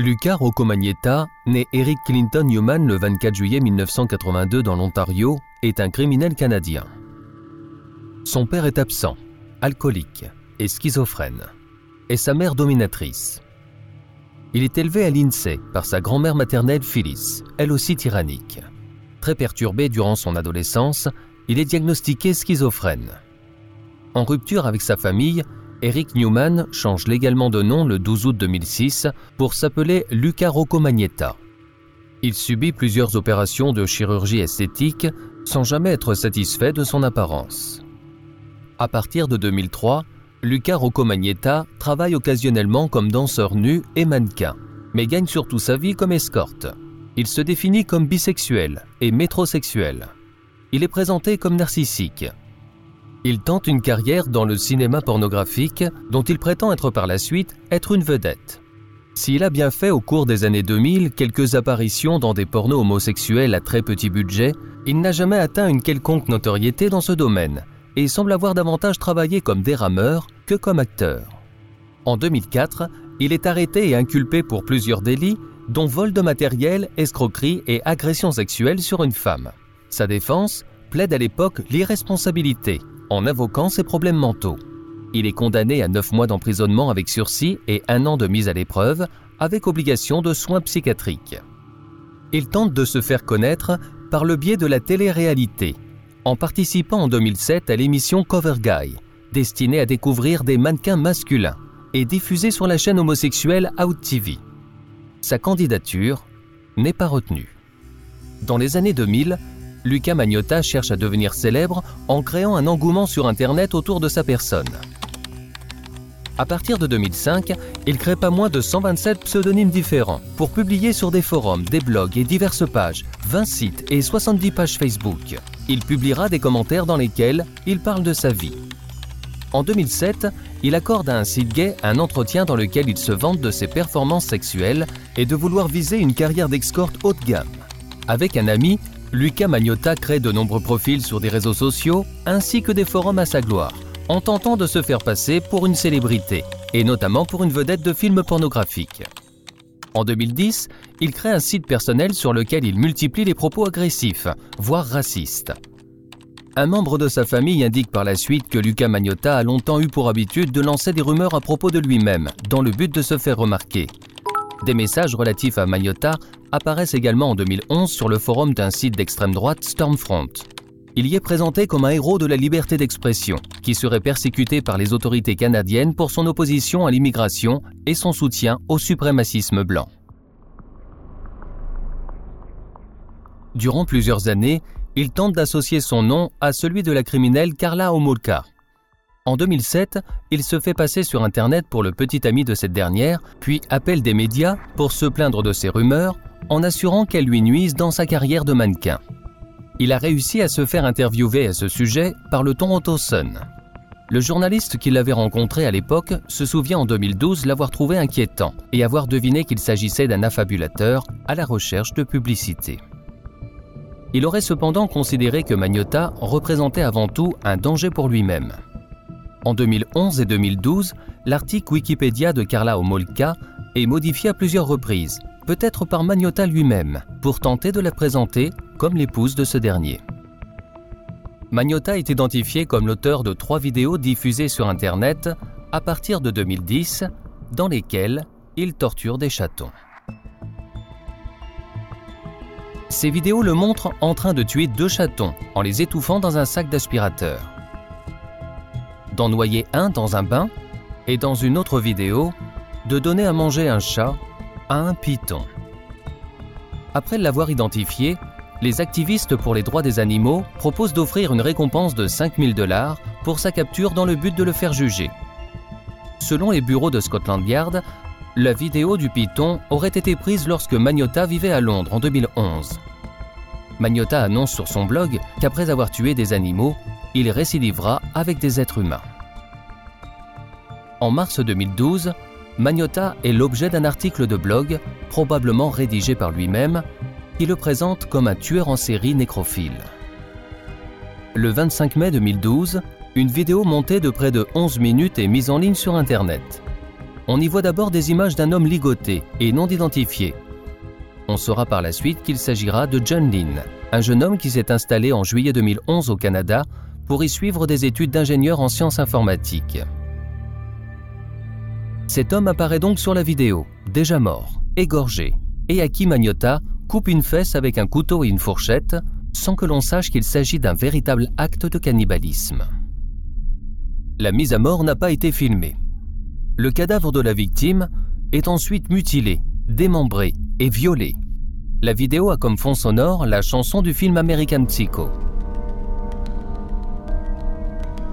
Lucas Rocco Magnetta, né Eric Clinton Newman le 24 juillet 1982 dans l'Ontario, est un criminel canadien. Son père est absent, alcoolique et schizophrène, et sa mère dominatrice. Il est élevé à l'INSEE par sa grand-mère maternelle Phyllis, elle aussi tyrannique. Très perturbé durant son adolescence, il est diagnostiqué schizophrène. En rupture avec sa famille, Eric Newman change légalement de nom le 12 août 2006 pour s'appeler Luca Rocco Magnetta. Il subit plusieurs opérations de chirurgie esthétique sans jamais être satisfait de son apparence. À partir de 2003, Luca Rocco Magnetta travaille occasionnellement comme danseur nu et mannequin, mais gagne surtout sa vie comme escorte. Il se définit comme bisexuel et métrosexuel. Il est présenté comme narcissique. Il tente une carrière dans le cinéma pornographique dont il prétend être par la suite être une vedette. S'il a bien fait au cours des années 2000 quelques apparitions dans des pornos homosexuels à très petit budget, il n'a jamais atteint une quelconque notoriété dans ce domaine et semble avoir davantage travaillé comme dérameur que comme acteur. En 2004, il est arrêté et inculpé pour plusieurs délits, dont vol de matériel, escroquerie et agression sexuelle sur une femme. Sa défense plaide à l'époque l'irresponsabilité, en invoquant ses problèmes mentaux. Il est condamné à 9 mois d'emprisonnement avec sursis et un an de mise à l'épreuve, avec obligation de soins psychiatriques. Il tente de se faire connaître par le biais de la télé-réalité, en participant en 2007 à l'émission Cover Guy, destinée à découvrir des mannequins masculins et diffusée sur la chaîne homosexuelle Out TV. Sa candidature n'est pas retenue. Dans les années 2000, Luca Magnotta cherche à devenir célèbre en créant un engouement sur Internet autour de sa personne. À partir de 2005, il crée pas moins de 127 pseudonymes différents pour publier sur des forums, des blogs et diverses pages, 20 sites et 70 pages Facebook. Il publiera des commentaires dans lesquels il parle de sa vie. En 2007, il accorde à un site gay un entretien dans lequel il se vante de ses performances sexuelles et de vouloir viser une carrière d'escorte haut de gamme. Avec un ami, Luca Magnotta crée de nombreux profils sur des réseaux sociaux ainsi que des forums à sa gloire, en tentant de se faire passer pour une célébrité, et notamment pour une vedette de films pornographiques. En 2010, il crée un site personnel sur lequel il multiplie les propos agressifs, voire racistes. Un membre de sa famille indique par la suite que Luca Magnotta a longtemps eu pour habitude de lancer des rumeurs à propos de lui-même, dans le but de se faire remarquer. Des messages relatifs à Magnotta apparaissent également en 2011 sur le forum d'un site d'extrême droite Stormfront. Il y est présenté comme un héros de la liberté d'expression, qui serait persécuté par les autorités canadiennes pour son opposition à l'immigration et son soutien au suprémacisme blanc. Durant plusieurs années, il tente d'associer son nom à celui de la criminelle Carla Homolka. En 2007, il se fait passer sur Internet pour le petit ami de cette dernière, puis appelle des médias pour se plaindre de ses rumeurs en assurant qu'elles lui nuisent dans sa carrière de mannequin. Il a réussi à se faire interviewer à ce sujet par le Toronto Sun. Le journaliste qui l'avait rencontré à l'époque se souvient en 2012 l'avoir trouvé inquiétant et avoir deviné qu'il s'agissait d'un affabulateur à la recherche de publicité. Il aurait cependant considéré que Magnotta représentait avant tout un danger pour lui-même. En 2011 et 2012, l'article Wikipédia de Carla Homolka est modifié à plusieurs reprises, peut-être par Magnotta lui-même, pour tenter de la présenter comme l'épouse de ce dernier. Magnotta est identifié comme l'auteur de trois vidéos diffusées sur Internet à partir de 2010, dans lesquelles il torture des chatons. Ces vidéos le montrent en train de tuer deux chatons en les étouffant dans un sac d'aspirateur. D'en noyer un dans un bain et dans une autre vidéo, de donner à manger un chat à un python. Après l'avoir identifié, les activistes pour les droits des animaux proposent d'offrir une récompense de 5000 dollars pour sa capture dans le but de le faire juger. Selon les bureaux de Scotland Yard, la vidéo du python aurait été prise lorsque Magnota vivait à Londres en 2011. Magnota annonce sur son blog qu'après avoir tué des animaux, il récidivera avec des êtres humains. En mars 2012, Magnota est l'objet d'un article de blog, probablement rédigé par lui-même, qui le présente comme un tueur en série nécrophile. Le 25 mai 2012, une vidéo montée de près de 11 minutes est mise en ligne sur Internet. On y voit d'abord des images d'un homme ligoté et non identifié. On saura par la suite qu'il s'agira de John Lynn, un jeune homme qui s'est installé en juillet 2011 au Canada pour y suivre des études d'ingénieur en sciences informatiques. Cet homme apparaît donc sur la vidéo, déjà mort, égorgé, et qui Magnota coupe une fesse avec un couteau et une fourchette, sans que l'on sache qu'il s'agit d'un véritable acte de cannibalisme. La mise à mort n'a pas été filmée. Le cadavre de la victime est ensuite mutilé, démembré et violé. La vidéo a comme fond sonore la chanson du film American Psycho.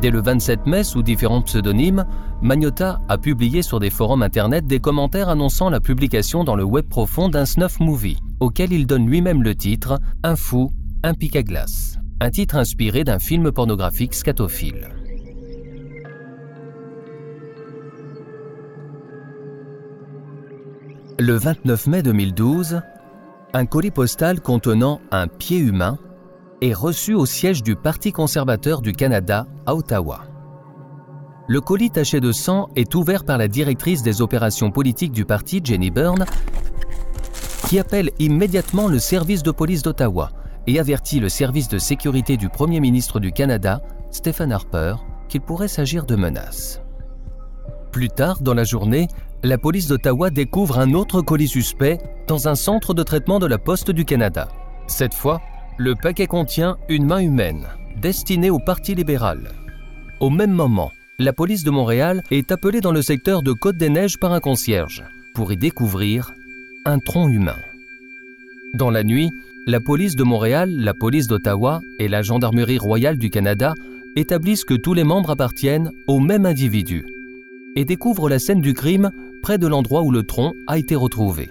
Dès le 27 mai, sous différents pseudonymes, Magnota a publié sur des forums internet des commentaires annonçant la publication dans le web profond d'un snuff movie, auquel il donne lui-même le titre Un fou, un pic à glace, un titre inspiré d'un film pornographique scatophile. Le 29 mai 2012, un colis postal contenant un pied humain est reçu au siège du Parti conservateur du Canada à Ottawa. Le colis taché de sang est ouvert par la directrice des opérations politiques du parti, Jenny Byrne, qui appelle immédiatement le service de police d'Ottawa et avertit le service de sécurité du Premier ministre du Canada, Stephen Harper, qu'il pourrait s'agir de menaces. Plus tard dans la journée, la police d'Ottawa découvre un autre colis suspect dans un centre de traitement de la Poste du Canada. Cette fois, le paquet contient une main humaine, destinée au Parti libéral. Au même moment, la police de Montréal est appelée dans le secteur de Côte-des-Neiges par un concierge pour y découvrir un tronc humain. Dans la nuit, la police de Montréal, la police d'Ottawa et la Gendarmerie royale du Canada établissent que tous les membres appartiennent au même individu et découvrent la scène du crime près de l'endroit où le tronc a été retrouvé.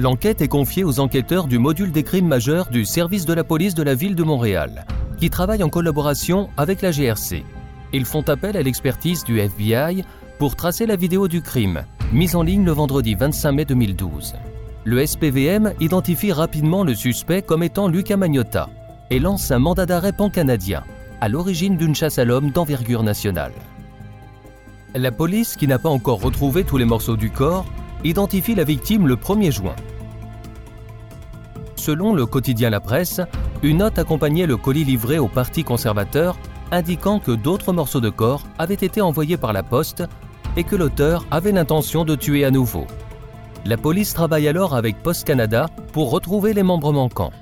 L'enquête est confiée aux enquêteurs du module des crimes majeurs du service de la police de la ville de Montréal qui travaillent en collaboration avec la GRC. Ils font appel à l'expertise du FBI pour tracer la vidéo du crime, mise en ligne le vendredi 25 mai 2012. Le SPVM identifie rapidement le suspect comme étant Luca Magnotta et lance un mandat d'arrêt pan-canadien, à l'origine d'une chasse à l'homme d'envergure nationale. La police, qui n'a pas encore retrouvé tous les morceaux du corps, identifie la victime le 1er juin. Selon le quotidien La Presse, une note accompagnait le colis livré au Parti conservateur indiquant que d'autres morceaux de corps avaient été envoyés par la poste et que l'auteur avait l'intention de tuer à nouveau. La police travaille alors avec Post Canada pour retrouver les membres manquants.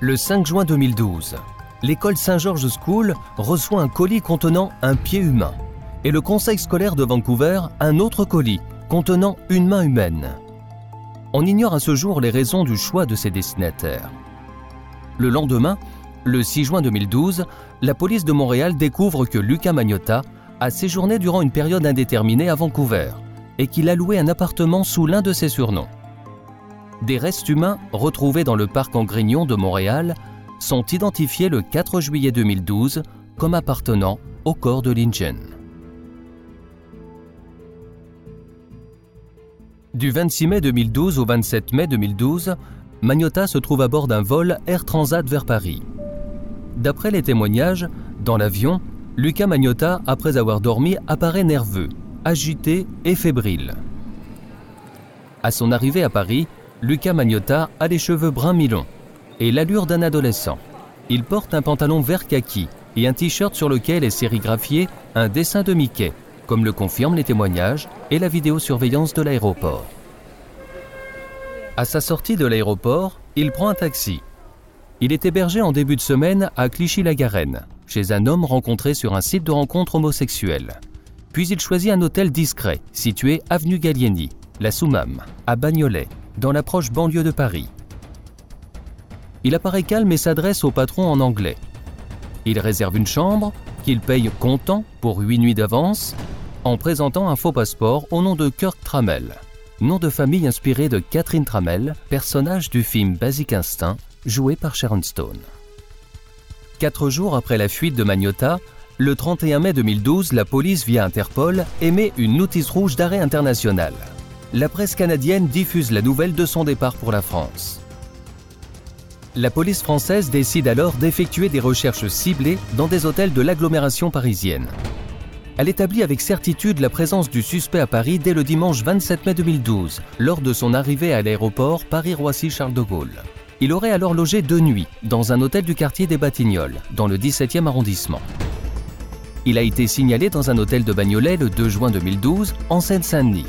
Le 5 juin 2012, l'école Saint-George School reçoit un colis contenant un pied humain et le conseil scolaire de Vancouver un autre colis contenant une main humaine. On ignore à ce jour les raisons du choix de ces destinataires. Le lendemain, le 6 juin 2012, la police de Montréal découvre que Lucas Magnotta a séjourné durant une période indéterminée à Vancouver et qu'il a loué un appartement sous l'un de ses surnoms. Des restes humains retrouvés dans le parc en Grignon de Montréal sont identifiés le 4 juillet 2012 comme appartenant au corps de Lingen. Du 26 mai 2012 au 27 mai 2012, Magnota se trouve à bord d'un vol Air Transat vers Paris. D'après les témoignages, dans l'avion, Lucas Magnota, après avoir dormi, apparaît nerveux, agité et fébrile. À son arrivée à Paris, Lucas Magnota a les cheveux bruns mi-longs et l'allure d'un adolescent. Il porte un pantalon vert kaki et un t-shirt sur lequel est sérigraphié un dessin de Mickey, comme le confirment les témoignages et la vidéosurveillance de l'aéroport. À sa sortie de l'aéroport, il prend un taxi. Il est hébergé en début de semaine à Clichy-la-Garenne, chez un homme rencontré sur un site de rencontre homosexuelle. Puis il choisit un hôtel discret, situé avenue Gallieni, la Soumam, à Bagnolet, dans la proche banlieue de Paris. Il apparaît calme et s'adresse au patron en anglais. Il réserve une chambre, qu'il paye comptant pour huit nuits d'avance, en présentant un faux passeport au nom de Kirk Trammell, nom de famille inspiré de Catherine Trammell, personnage du film Basic Instinct, joué par Sharon Stone. Quatre jours après la fuite de Magnota, le 31 mai 2012, la police via Interpol émet une notice rouge d'arrêt international. La presse canadienne diffuse la nouvelle de son départ pour la France. La police française décide alors d'effectuer des recherches ciblées dans des hôtels de l'agglomération parisienne. Elle établit avec certitude la présence du suspect à Paris dès le dimanche 27 mai 2012, lors de son arrivée à l'aéroport Paris-Roissy-Charles de Gaulle. Il aurait alors logé deux nuits dans un hôtel du quartier des Batignolles, dans le 17e arrondissement. Il a été signalé dans un hôtel de Bagnolet le 2 juin 2012, en Seine-Saint-Denis.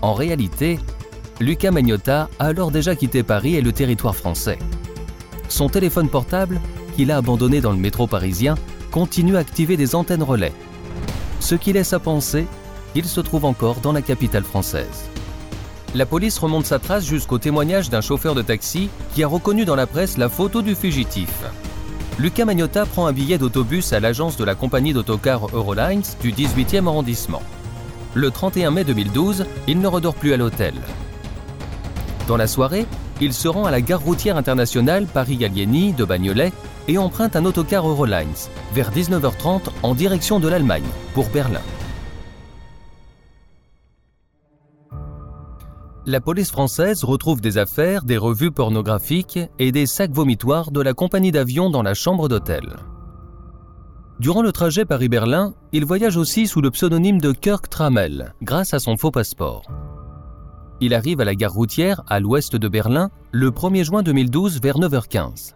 En réalité, Lucas Magnotta a alors déjà quitté Paris et le territoire français. Son téléphone portable, qu'il a abandonné dans le métro parisien, continue à activer des antennes relais, ce qui laisse à penser qu'il se trouve encore dans la capitale française. La police remonte sa trace jusqu'au témoignage d'un chauffeur de taxi qui a reconnu dans la presse la photo du fugitif. Lucas Magnotta prend un billet d'autobus à l'agence de la compagnie d'autocars Eurolines du 18e arrondissement. Le 31 mai 2012, il ne redort plus à l'hôtel. Dans la soirée, il se rend à la gare routière internationale Paris-Gallieni de Bagnolet et emprunte un autocar Eurolines vers 19h30 en direction de l'Allemagne pour Berlin. La police française retrouve des affaires, des revues pornographiques et des sacs vomitoires de la compagnie d'avion dans la chambre d'hôtel. Durant le trajet Paris-Berlin, il voyage aussi sous le pseudonyme de Kirk Trammell grâce à son faux passeport. Il arrive à la gare routière à l'ouest de Berlin le 1er juin 2012 vers 9h15.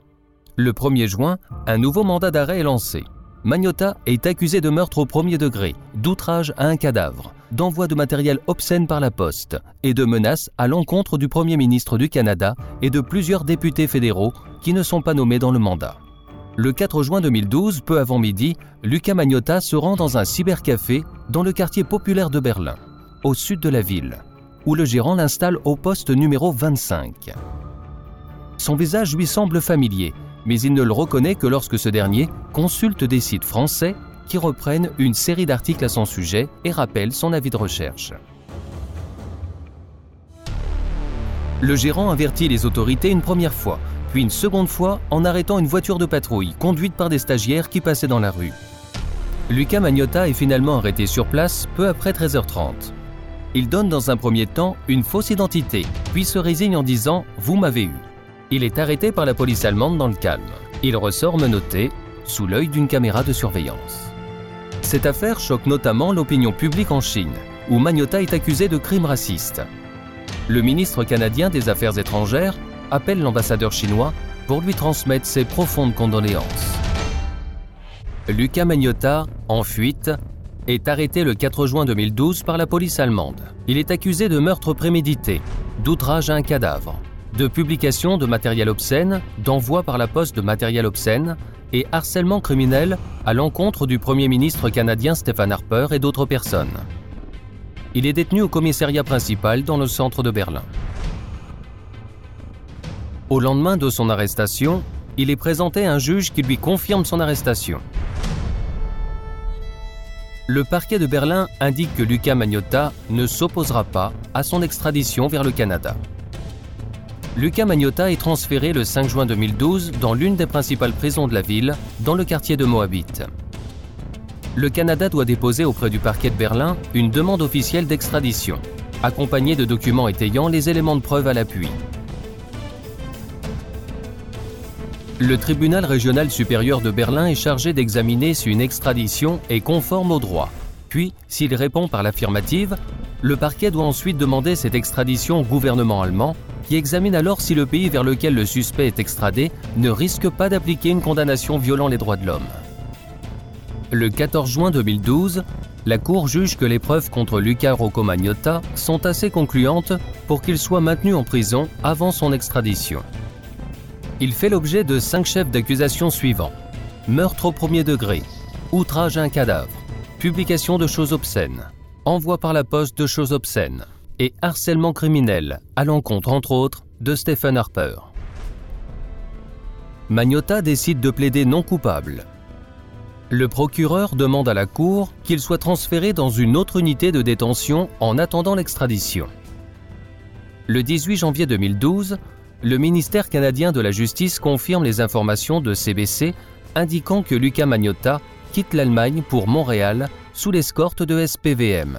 Le 1er juin, un nouveau mandat d'arrêt est lancé. Magnota est accusé de meurtre au premier degré, d'outrage à un cadavre, d'envoi de matériel obscène par la poste et de menaces à l'encontre du Premier ministre du Canada et de plusieurs députés fédéraux qui ne sont pas nommés dans le mandat. Le 4 juin 2012, peu avant midi, Lucas Magnota se rend dans un cybercafé dans le quartier populaire de Berlin, au sud de la ville où le gérant l'installe au poste numéro 25. Son visage lui semble familier, mais il ne le reconnaît que lorsque ce dernier consulte des sites français qui reprennent une série d'articles à son sujet et rappellent son avis de recherche. Le gérant avertit les autorités une première fois, puis une seconde fois en arrêtant une voiture de patrouille conduite par des stagiaires qui passaient dans la rue. Lucas Magnotta est finalement arrêté sur place peu après 13h30. Il donne dans un premier temps une fausse identité, puis se résigne en disant ⁇ Vous m'avez eu ⁇ Il est arrêté par la police allemande dans le calme. Il ressort menotté, sous l'œil d'une caméra de surveillance. Cette affaire choque notamment l'opinion publique en Chine, où Magnota est accusé de crimes racistes. Le ministre canadien des Affaires étrangères appelle l'ambassadeur chinois pour lui transmettre ses profondes condoléances. Lucas Magnota, en fuite, est arrêté le 4 juin 2012 par la police allemande. Il est accusé de meurtre prémédité, d'outrage à un cadavre, de publication de matériel obscène, d'envoi par la poste de matériel obscène et harcèlement criminel à l'encontre du Premier ministre canadien Stephen Harper et d'autres personnes. Il est détenu au commissariat principal dans le centre de Berlin. Au lendemain de son arrestation, il est présenté à un juge qui lui confirme son arrestation le parquet de Berlin indique que Luca Magnotta ne s'opposera pas à son extradition vers le Canada. Luca Magnotta est transféré le 5 juin 2012 dans l'une des principales prisons de la ville, dans le quartier de Moabit. Le Canada doit déposer auprès du parquet de Berlin une demande officielle d'extradition, accompagnée de documents étayant les éléments de preuve à l'appui. Le tribunal régional supérieur de Berlin est chargé d'examiner si une extradition est conforme au droit. Puis, s'il répond par l'affirmative, le parquet doit ensuite demander cette extradition au gouvernement allemand, qui examine alors si le pays vers lequel le suspect est extradé ne risque pas d'appliquer une condamnation violant les droits de l'homme. Le 14 juin 2012, la Cour juge que les preuves contre Luca Rocco Magnotta sont assez concluantes pour qu'il soit maintenu en prison avant son extradition. Il fait l'objet de cinq chefs d'accusation suivants. Meurtre au premier degré, outrage à un cadavre, publication de choses obscènes, envoi par la poste de choses obscènes et harcèlement criminel à l'encontre, entre autres, de Stephen Harper. Magnotta décide de plaider non coupable. Le procureur demande à la Cour qu'il soit transféré dans une autre unité de détention en attendant l'extradition. Le 18 janvier 2012, le ministère canadien de la Justice confirme les informations de CBC indiquant que Luca Magnotta quitte l'Allemagne pour Montréal sous l'escorte de SPVM.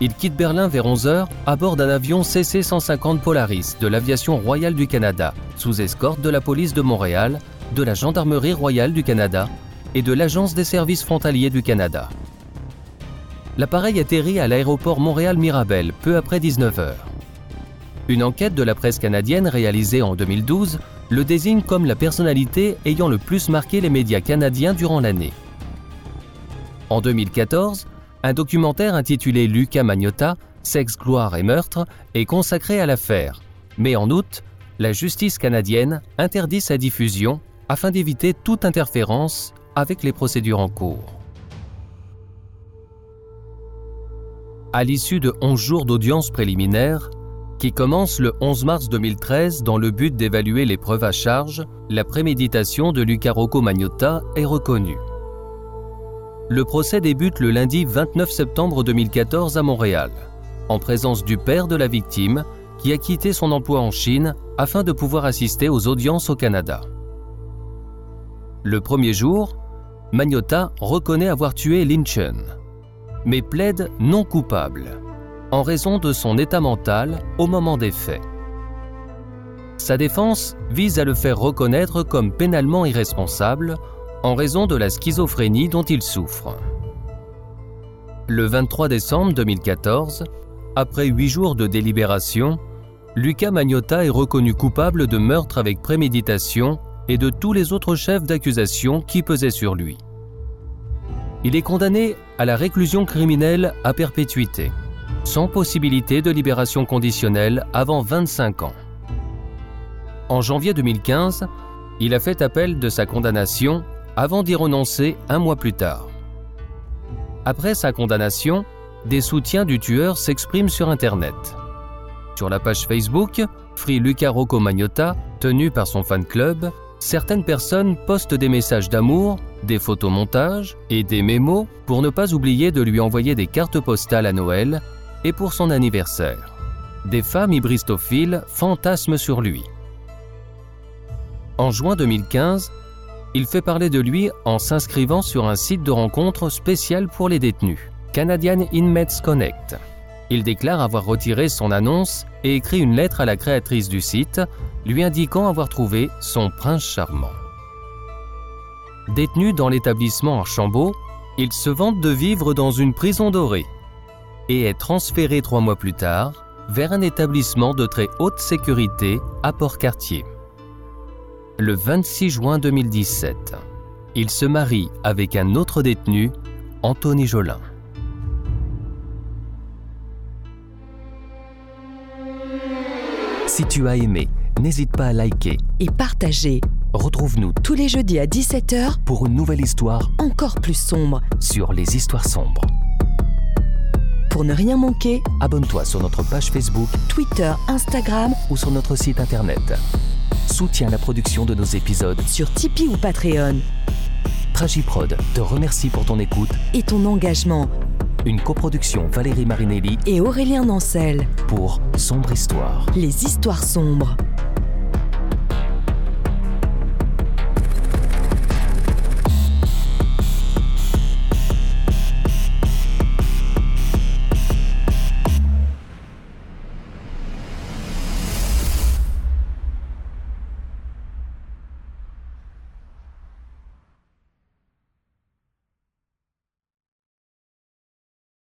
Il quitte Berlin vers 11h à bord d'un avion CC-150 Polaris de l'aviation royale du Canada, sous escorte de la police de Montréal, de la Gendarmerie royale du Canada et de l'Agence des services frontaliers du Canada. L'appareil atterrit à l'aéroport Montréal-Mirabel peu après 19h. Une enquête de la presse canadienne réalisée en 2012 le désigne comme la personnalité ayant le plus marqué les médias canadiens durant l'année. En 2014, un documentaire intitulé Luca Magnotta, Sexe, gloire et meurtre est consacré à l'affaire. Mais en août, la justice canadienne interdit sa diffusion afin d'éviter toute interférence avec les procédures en cours. À l'issue de 11 jours d'audience préliminaire, qui commence le 11 mars 2013 dans le but d'évaluer les preuves à charge, la préméditation de Luca Rocco Magnotta est reconnue. Le procès débute le lundi 29 septembre 2014 à Montréal, en présence du père de la victime qui a quitté son emploi en Chine afin de pouvoir assister aux audiences au Canada. Le premier jour, Magnotta reconnaît avoir tué Lynchen, mais plaide non coupable en raison de son état mental au moment des faits. Sa défense vise à le faire reconnaître comme pénalement irresponsable en raison de la schizophrénie dont il souffre. Le 23 décembre 2014, après huit jours de délibération, Luca Magnotta est reconnu coupable de meurtre avec préméditation et de tous les autres chefs d'accusation qui pesaient sur lui. Il est condamné à la réclusion criminelle à perpétuité, sans possibilité de libération conditionnelle avant 25 ans. En janvier 2015, il a fait appel de sa condamnation avant d'y renoncer un mois plus tard. Après sa condamnation, des soutiens du tueur s'expriment sur Internet. Sur la page Facebook, Free Luca Rocco Magnotta, tenue par son fan club, certaines personnes postent des messages d'amour, des photomontages et des mémos pour ne pas oublier de lui envoyer des cartes postales à Noël et pour son anniversaire. Des femmes hybristophiles fantasment sur lui. En juin 2015, il fait parler de lui en s'inscrivant sur un site de rencontre spécial pour les détenus, Canadian Inmates Connect. Il déclare avoir retiré son annonce et écrit une lettre à la créatrice du site, lui indiquant avoir trouvé son prince charmant. Détenu dans l'établissement Archambault, il se vante de vivre dans une prison dorée et est transféré trois mois plus tard vers un établissement de très haute sécurité à Port-Cartier le 26 juin 2017. Il se marie avec un autre détenu, Anthony Jolin. Si tu as aimé, n'hésite pas à liker Et partager Retrouve-nous tous les jeudis à 17h pour une nouvelle histoire encore plus sombre. sur les histoires sombres. Pour ne rien manquer, Abonne-toi sur notre page Facebook Twitter, Instagram, ou sur notre site internet. Soutiens la production de nos épisodes. sur Tipeee ou Patreon. Tragiprod te remercie pour ton écoute. Et ton engagement. Une coproduction Valérie Marinelli Et Aurélien Nancel. pour Sombre Histoire. Les histoires sombres.